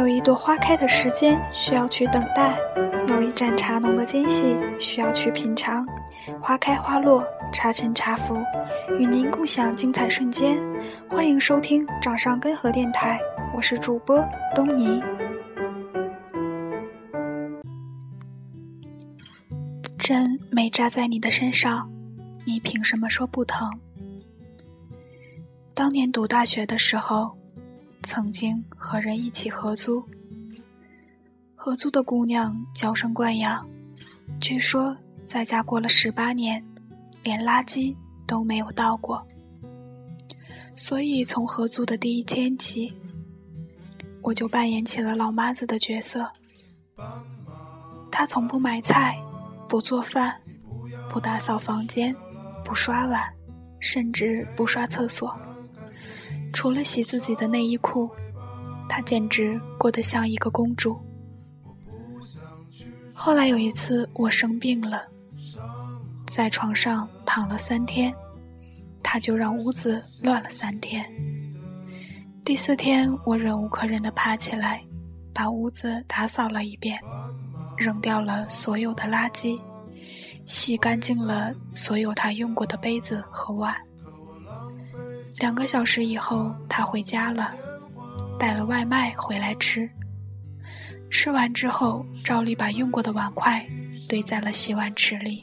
有一朵花开的时间需要去等待，有一盏茶浓的间隙需要去品尝。花开花落，茶沉茶浮，与您共享精彩瞬间。欢迎收听掌上根河电台，我是主播东尼。针没扎在你的身上，你凭什么说不疼？当年读大学的时候。曾经和人一起合租，合租的姑娘娇生惯养，据说在家过了十八年，连垃圾都没有倒过。所以从合租的第一天起，我就扮演起了老妈子的角色。她从不买菜，不做饭，不打扫房间，不刷碗，甚至不刷厕所。除了洗自己的内衣裤，她简直过得像一个公主。后来有一次我生病了，在床上躺了三天，她就让屋子乱了三天。第四天我忍无可忍地爬起来，把屋子打扫了一遍，扔掉了所有的垃圾，洗干净了所有她用过的杯子和碗。两个小时以后，他回家了，带了外卖回来吃。吃完之后，照例把用过的碗筷堆在了洗碗池里。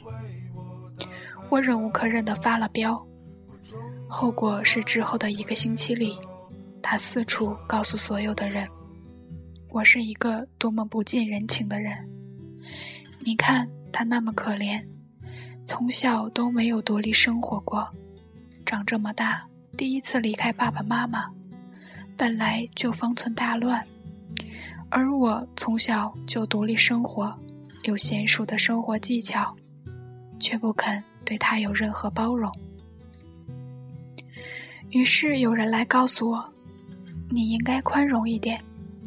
我忍无可忍地发了飙，后果是之后的一个星期里，他四处告诉所有的人，我是一个多么不近人情的人。你看他那么可怜，从小都没有独立生活过，长这么大。第一次离开爸爸妈妈，本来就方寸大乱，而我从小就独立生活，有娴熟的生活技巧，却不肯对他有任何包容。于是有人来告诉我：“你应该宽容一点，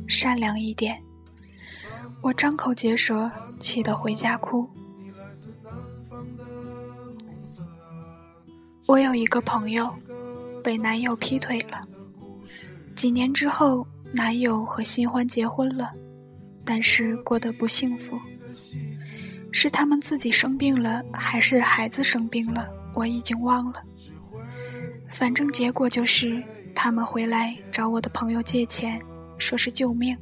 善良一点。”我张口结舌，气得回家哭。我有一个朋友。被男友劈腿了，几年之后，男友和新欢结婚了，但是过得不幸福。是他们自己生病了，还是孩子生病了？我已经忘了。反正结果就是，他们回来找我的朋友借钱，说是救命。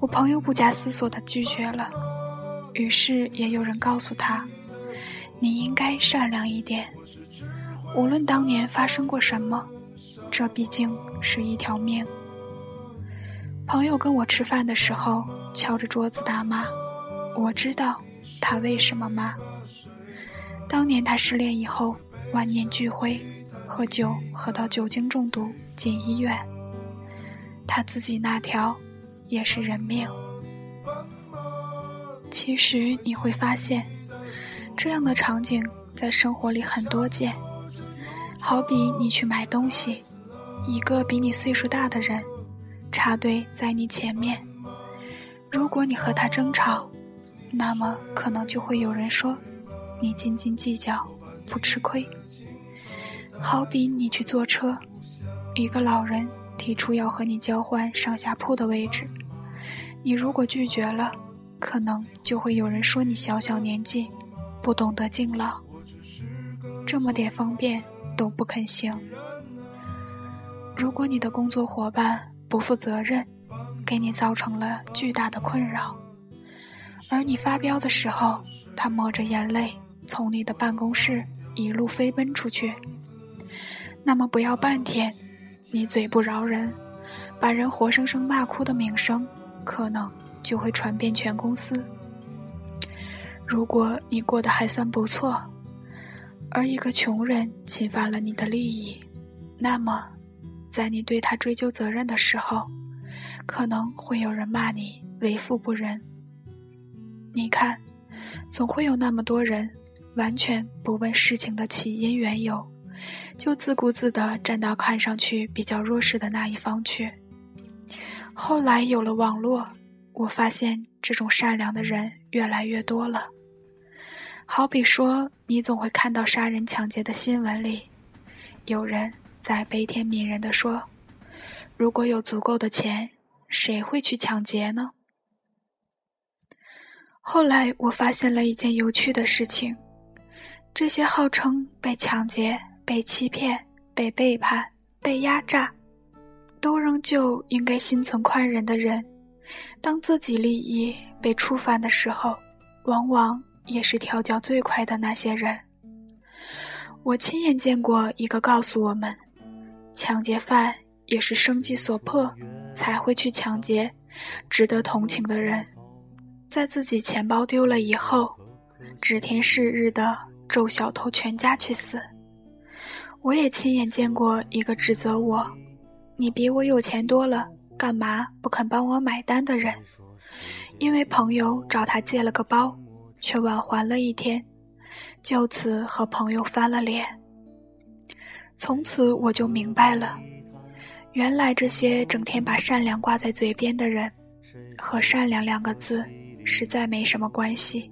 我朋友不假思索地拒绝了。于是也有人告诉他：“你应该善良一点。”无论当年发生过什么，这毕竟是一条命。朋友跟我吃饭的时候敲着桌子大骂，我知道他为什么骂。当年他失恋以后，万念俱灰，喝酒喝到酒精中毒进医院。他自己那条也是人命。其实你会发现，这样的场景在生活里很多见。好比你去买东西，一个比你岁数大的人插队在你前面，如果你和他争吵，那么可能就会有人说你斤斤计较，不吃亏。好比你去坐车，一个老人提出要和你交换上下铺的位置，你如果拒绝了，可能就会有人说你小小年纪，不懂得敬老。这么点方便。都不肯行。如果你的工作伙伴不负责任，给你造成了巨大的困扰，而你发飙的时候，他抹着眼泪从你的办公室一路飞奔出去，那么不要半天，你嘴不饶人，把人活生生骂哭的名声，可能就会传遍全公司。如果你过得还算不错。而一个穷人侵犯了你的利益，那么，在你对他追究责任的时候，可能会有人骂你为富不仁。你看，总会有那么多人完全不问事情的起因缘由，就自顾自地站到看上去比较弱势的那一方去。后来有了网络，我发现这种善良的人越来越多了。好比说，你总会看到杀人抢劫的新闻里，有人在悲天悯人地说：“如果有足够的钱，谁会去抢劫呢？后来我发现了一件有趣的事情：这些号称被抢劫、被欺骗、被背叛、被压榨，都仍旧应该心存宽仁的人，当自己利益被触犯的时候，往往也是跳脚最快的那些人。我亲眼见过一个告诉我们，抢劫犯也是生计所迫才会去抢劫，值得同情的人，在自己钱包丢了以后，指天誓日的咒小偷全家去死。我也亲眼见过一个指责我：“你比我有钱多了，干嘛不肯帮我买单？”的人，因为朋友找他借了个包，却晚还了一天。就此和朋友翻了脸。从此我就明白了，原来这些整天把善良挂在嘴边的人，和善良两个字实在没什么关系。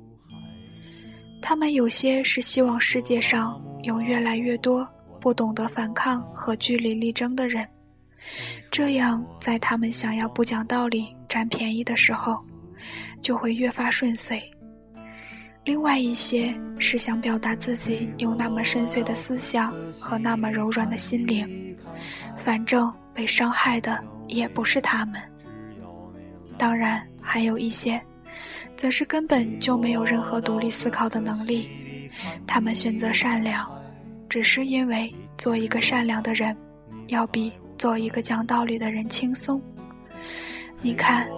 他们有些是希望世界上有越来越多不懂得反抗和据理力争的人，这样在他们想要不讲道理占便宜的时候，就会越发顺遂。另外一些是想表达自己有那么深邃的思想和那么柔软的心灵，反正被伤害的也不是他们。当然，还有一些，则是根本就没有任何独立思考的能力，他们选择善良，只是因为做一个善良的人，要比做一个讲道理的人轻松。你看。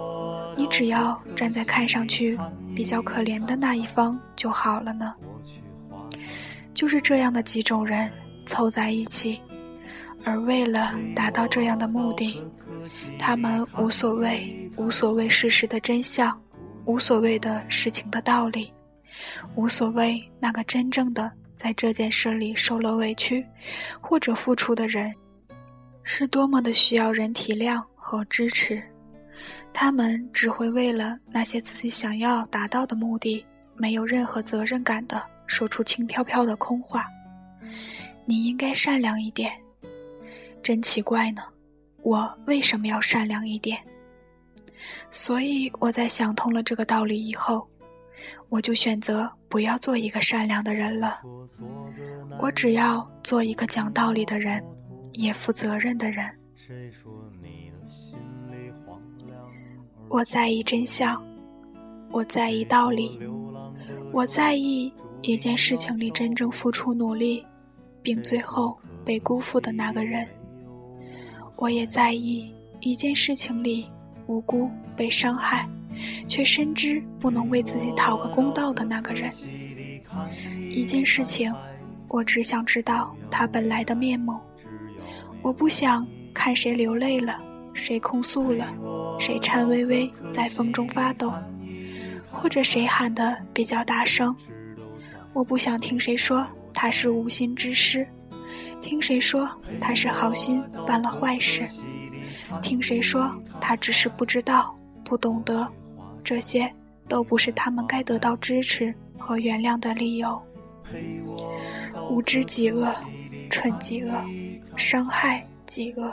你只要站在看上去比较可怜的那一方就好了呢。就是这样的几种人凑在一起，而为了达到这样的目的，他们无所谓，无所谓事实的真相，无所谓的事情的道理，无所谓那个真正的在这件事里受了委屈或者付出的人，是多么的需要人体谅和支持。他们只会为了那些自己想要达到的目的，没有任何责任感的说出轻飘飘的空话。你应该善良一点。真奇怪呢，我为什么要善良一点？所以我在想通了这个道理以后，我就选择不要做一个善良的人了。我只要做一个讲道理的人，也负责任的人。我在意真相，我在意道理，我在意一件事情里真正付出努力，并最后被辜负的那个人。我也在意一件事情里无辜被伤害，却深知不能为自己讨个公道的那个人。一件事情，我只想知道它本来的面目，我不想看谁流泪了。谁控诉了？谁颤巍巍在风中发抖？或者谁喊得比较大声？我不想听谁说他是无心之失，听谁说他是好心办了坏事，听谁说他只是不知道、不懂得，这些都不是他们该得到支持和原谅的理由。无知即恶，蠢即恶，伤害即恶。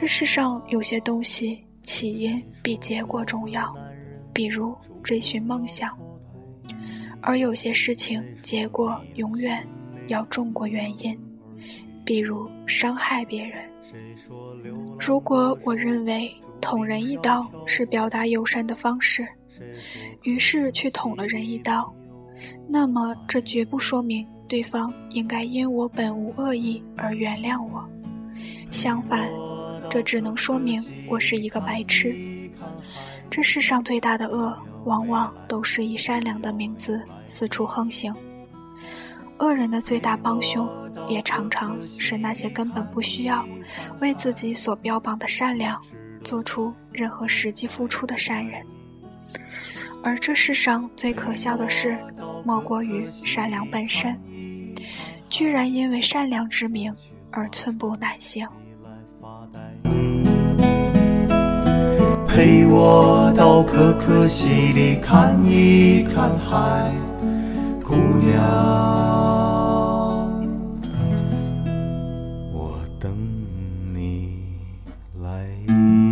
这世上有些东西起因比结果重要，比如追寻梦想；而有些事情结果永远要重过原因，比如伤害别人。如果我认为捅人一刀是表达友善的方式，于是去捅了人一刀，那么这绝不说明对方应该因我本无恶意而原谅我，相反。这只能说明我是一个白痴。这世上最大的恶，往往都是以善良的名字四处横行。恶人的最大帮凶，也常常是那些根本不需要为自己所标榜的善良做出任何实际付出的善人。而这世上最可笑的事，莫过于善良本身，居然因为善良之名而寸步难行。我到可可西里看一看海，姑娘，我等你来。